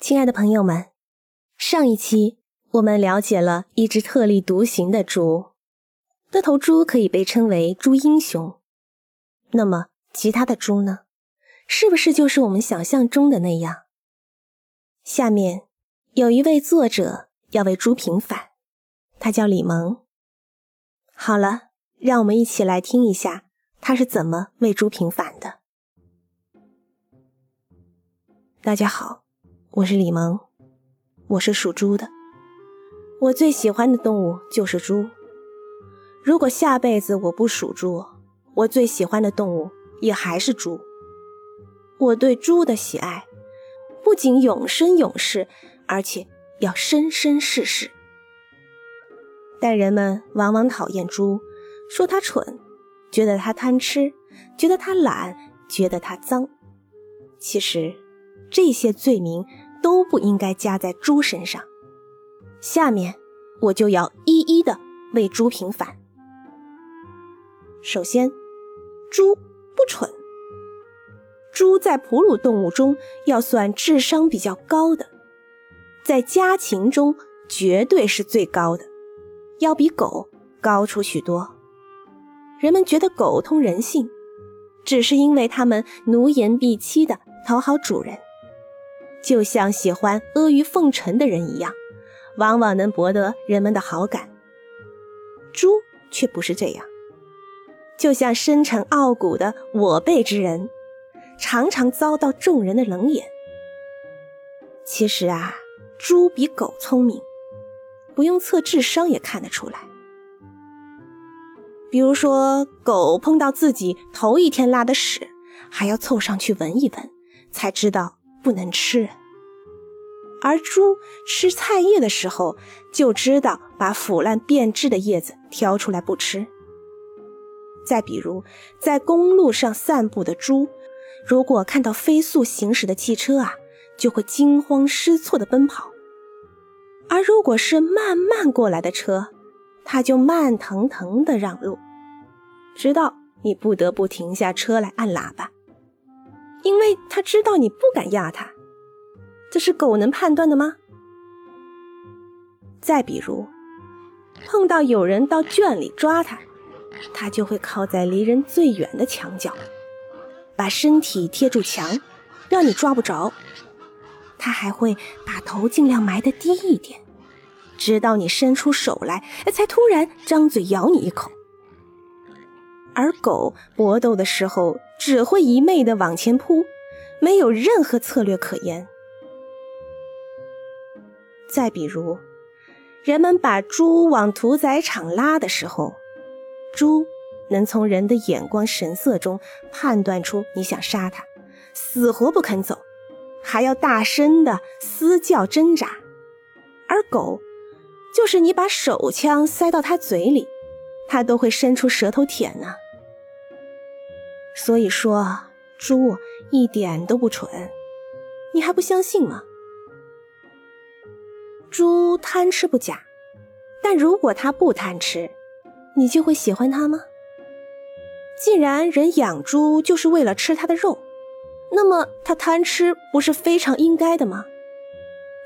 亲爱的朋友们，上一期我们了解了一只特立独行的猪，那头猪可以被称为猪英雄。那么，其他的猪呢？是不是就是我们想象中的那样？下面有一位作者要为猪平反，他叫李萌。好了，让我们一起来听一下他是怎么为猪平反的。大家好。我是李萌，我是属猪的。我最喜欢的动物就是猪。如果下辈子我不属猪，我最喜欢的动物也还是猪。我对猪的喜爱不仅永生永世，而且要生生世世。但人们往往讨厌猪，说它蠢，觉得它贪吃，觉得它懒，觉得它脏。其实这些罪名。都不应该加在猪身上。下面我就要一一的为猪平反。首先，猪不蠢。猪在哺乳动物中要算智商比较高的，在家禽中绝对是最高的，要比狗高出许多。人们觉得狗通人性，只是因为它们奴颜婢膝的讨好主人。就像喜欢阿谀奉承的人一样，往往能博得人们的好感。猪却不是这样，就像深沉傲骨的我辈之人，常常遭到众人的冷眼。其实啊，猪比狗聪明，不用测智商也看得出来。比如说，狗碰到自己头一天拉的屎，还要凑上去闻一闻，才知道。不能吃，而猪吃菜叶的时候就知道把腐烂变质的叶子挑出来不吃。再比如，在公路上散步的猪，如果看到飞速行驶的汽车啊，就会惊慌失措的奔跑；而如果是慢慢过来的车，它就慢腾腾的让路，直到你不得不停下车来按喇叭。因为他知道你不敢压他，这是狗能判断的吗？再比如，碰到有人到圈里抓他，他就会靠在离人最远的墙角，把身体贴住墙，让你抓不着。他还会把头尽量埋得低一点，直到你伸出手来，才突然张嘴咬你一口。而狗搏斗的时候，只会一昧的往前扑，没有任何策略可言。再比如，人们把猪往屠宰场拉的时候，猪能从人的眼光神色中判断出你想杀它，死活不肯走，还要大声的嘶叫挣扎；而狗，就是你把手枪塞到它嘴里，它都会伸出舌头舔呢。所以说，猪一点都不蠢，你还不相信吗？猪贪吃不假，但如果它不贪吃，你就会喜欢它吗？既然人养猪就是为了吃它的肉，那么它贪吃不是非常应该的吗？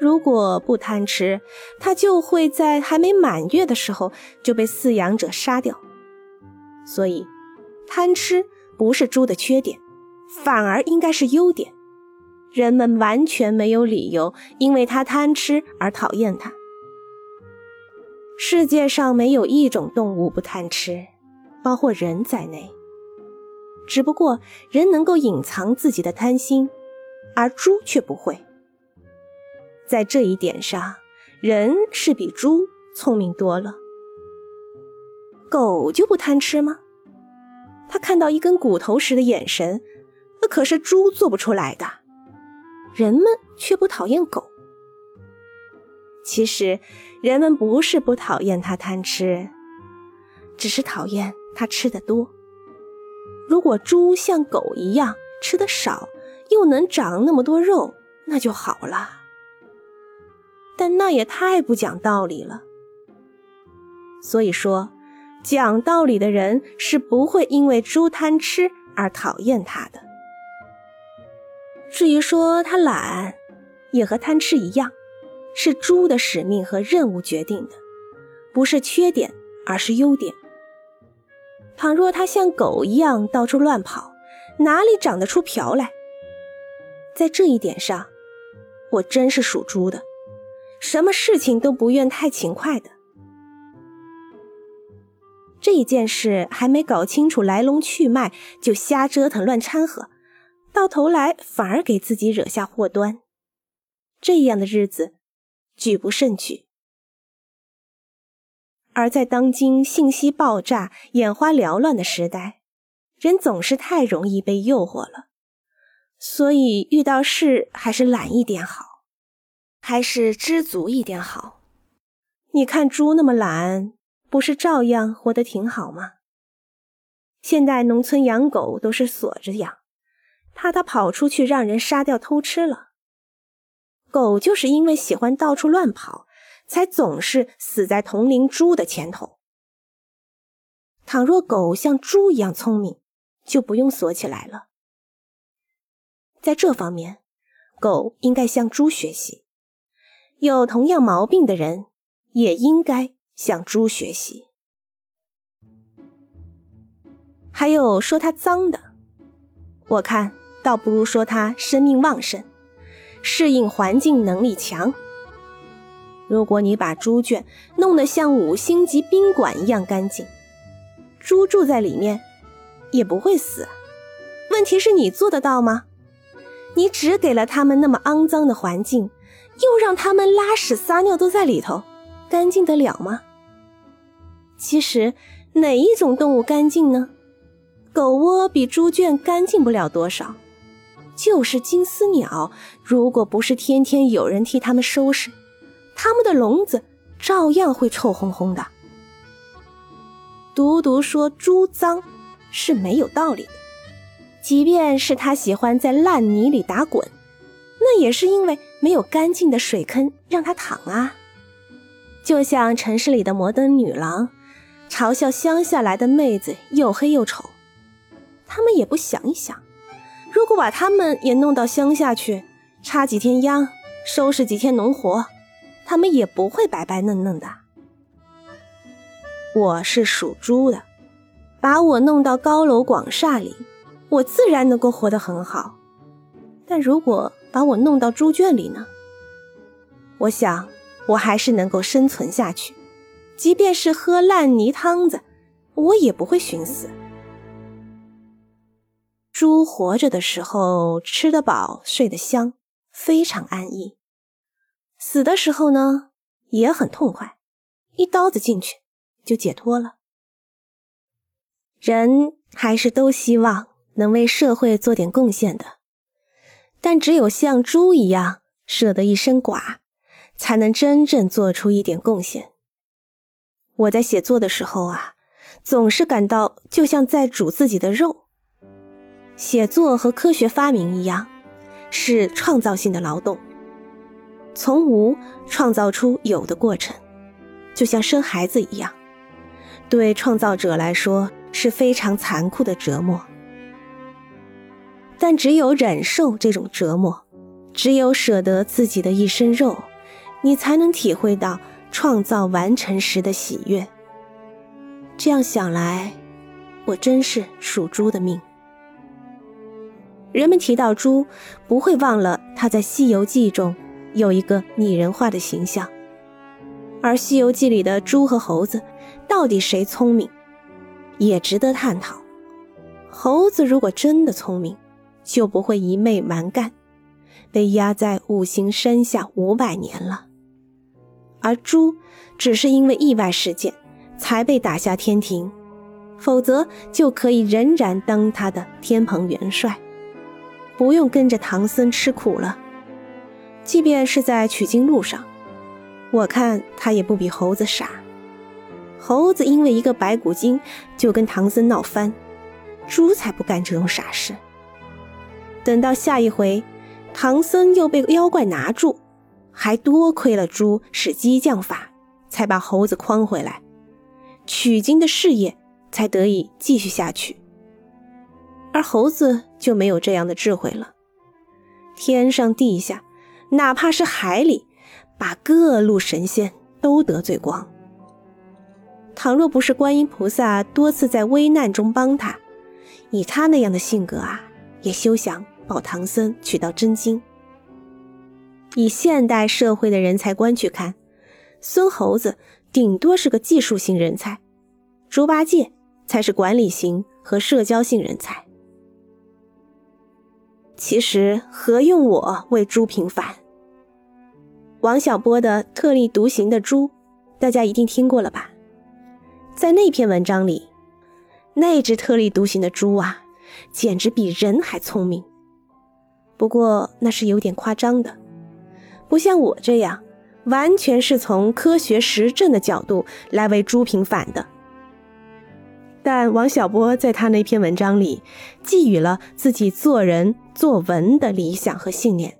如果不贪吃，它就会在还没满月的时候就被饲养者杀掉。所以，贪吃。不是猪的缺点，反而应该是优点。人们完全没有理由因为它贪吃而讨厌它。世界上没有一种动物不贪吃，包括人在内。只不过人能够隐藏自己的贪心，而猪却不会。在这一点上，人是比猪聪明多了。狗就不贪吃吗？他看到一根骨头时的眼神，那可是猪做不出来的。人们却不讨厌狗。其实，人们不是不讨厌它贪吃，只是讨厌它吃的多。如果猪像狗一样吃的少，又能长那么多肉，那就好了。但那也太不讲道理了。所以说。讲道理的人是不会因为猪贪吃而讨厌它的。至于说他懒，也和贪吃一样，是猪的使命和任务决定的，不是缺点，而是优点。倘若它像狗一样到处乱跑，哪里长得出瓢来？在这一点上，我真是属猪的，什么事情都不愿太勤快的。这一件事还没搞清楚来龙去脉，就瞎折腾乱掺和，到头来反而给自己惹下祸端。这样的日子，举不胜举。而在当今信息爆炸、眼花缭乱的时代，人总是太容易被诱惑了，所以遇到事还是懒一点好，还是知足一点好。你看猪那么懒。不是照样活得挺好吗？现代农村养狗都是锁着养，怕它跑出去让人杀掉偷吃了。狗就是因为喜欢到处乱跑，才总是死在同龄猪的前头。倘若狗像猪一样聪明，就不用锁起来了。在这方面，狗应该向猪学习。有同样毛病的人，也应该。向猪学习，还有说它脏的，我看倒不如说它生命旺盛，适应环境能力强。如果你把猪圈弄得像五星级宾馆一样干净，猪住在里面也不会死。问题是你做得到吗？你只给了他们那么肮脏的环境，又让他们拉屎撒尿都在里头。干净得了吗？其实哪一种动物干净呢？狗窝比猪圈干净不了多少。就是金丝鸟，如果不是天天有人替它们收拾，它们的笼子照样会臭烘烘的。独独说猪脏是没有道理的。即便是它喜欢在烂泥里打滚，那也是因为没有干净的水坑让它躺啊。就像城市里的摩登女郎，嘲笑乡下来的妹子又黑又丑，他们也不想一想，如果把他们也弄到乡下去，插几天秧，收拾几天农活，他们也不会白白嫩嫩的。我是属猪的，把我弄到高楼广厦里，我自然能够活得很好。但如果把我弄到猪圈里呢？我想。我还是能够生存下去，即便是喝烂泥汤子，我也不会寻死。猪活着的时候吃得饱，睡得香，非常安逸；死的时候呢，也很痛快，一刀子进去就解脱了。人还是都希望能为社会做点贡献的，但只有像猪一样舍得一身剐。才能真正做出一点贡献。我在写作的时候啊，总是感到就像在煮自己的肉。写作和科学发明一样，是创造性的劳动，从无创造出有的过程，就像生孩子一样，对创造者来说是非常残酷的折磨。但只有忍受这种折磨，只有舍得自己的一身肉。你才能体会到创造完成时的喜悦。这样想来，我真是属猪的命。人们提到猪，不会忘了它在《西游记》中有一个拟人化的形象。而《西游记》里的猪和猴子，到底谁聪明，也值得探讨。猴子如果真的聪明，就不会一昧蛮干，被压在五行山下五百年了。而猪只是因为意外事件才被打下天庭，否则就可以仍然当他的天蓬元帅，不用跟着唐僧吃苦了。即便是在取经路上，我看他也不比猴子傻。猴子因为一个白骨精就跟唐僧闹翻，猪才不干这种傻事。等到下一回，唐僧又被妖怪拿住。还多亏了猪使激将法，才把猴子诓回来，取经的事业才得以继续下去。而猴子就没有这样的智慧了。天上地下，哪怕是海里，把各路神仙都得罪光。倘若不是观音菩萨多次在危难中帮他，以他那样的性格啊，也休想保唐僧取到真经。以现代社会的人才观去看，孙猴子顶多是个技术型人才，猪八戒才是管理型和社交性人才。其实何用我为猪平反？王小波的特立独行的猪，大家一定听过了吧？在那篇文章里，那只特立独行的猪啊，简直比人还聪明。不过那是有点夸张的，不像我这样，完全是从科学实证的角度来为猪平反的。但王小波在他那篇文章里，寄予了自己做人作文的理想和信念，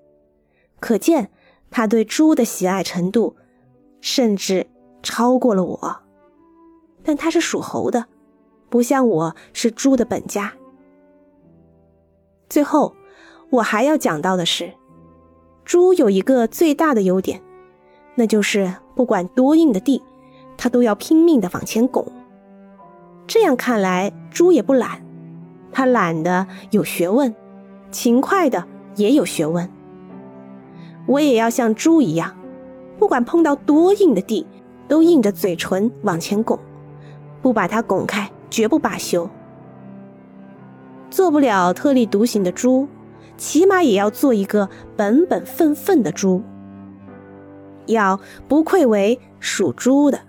可见他对猪的喜爱程度，甚至超过了我。但他是属猴的，不像我是猪的本家。最后，我还要讲到的是，猪有一个最大的优点，那就是不管多硬的地，它都要拼命的往前拱。这样看来，猪也不懒，它懒的有学问，勤快的也有学问。我也要像猪一样，不管碰到多硬的地，都硬着嘴唇往前拱。不把它拱开，绝不罢休。做不了特立独行的猪，起码也要做一个本本分分的猪，要不愧为属猪的。